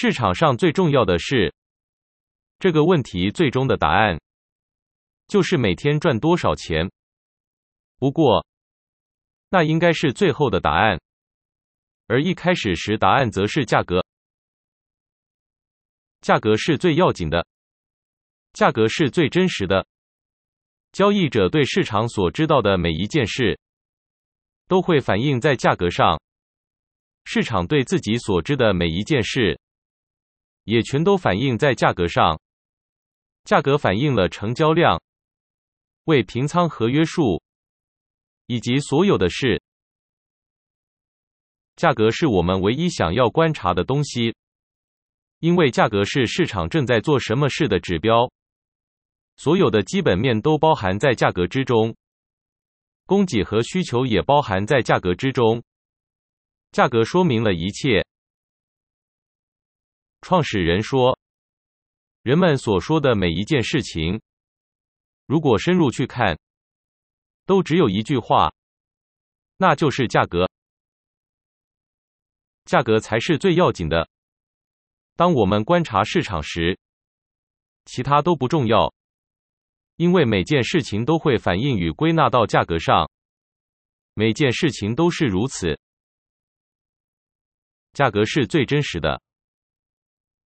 市场上最重要的是，这个问题最终的答案就是每天赚多少钱。不过，那应该是最后的答案，而一开始时答案则是价格。价格是最要紧的，价格是最真实的。交易者对市场所知道的每一件事，都会反映在价格上。市场对自己所知的每一件事，也全都反映在价格上。价格反映了成交量、未平仓合约数，以及所有的事。价格是我们唯一想要观察的东西，因为价格是市场正在做什么事的指标。所有的基本面都包含在价格之中，供给和需求也包含在价格之中。价格说明了一切。创始人说，人们所说的每一件事情，如果深入去看，都只有一句话，那就是价格。价格才是最要紧的。当我们观察市场时，其他都不重要。因为每件事情都会反映与归纳到价格上，每件事情都是如此。价格是最真实的。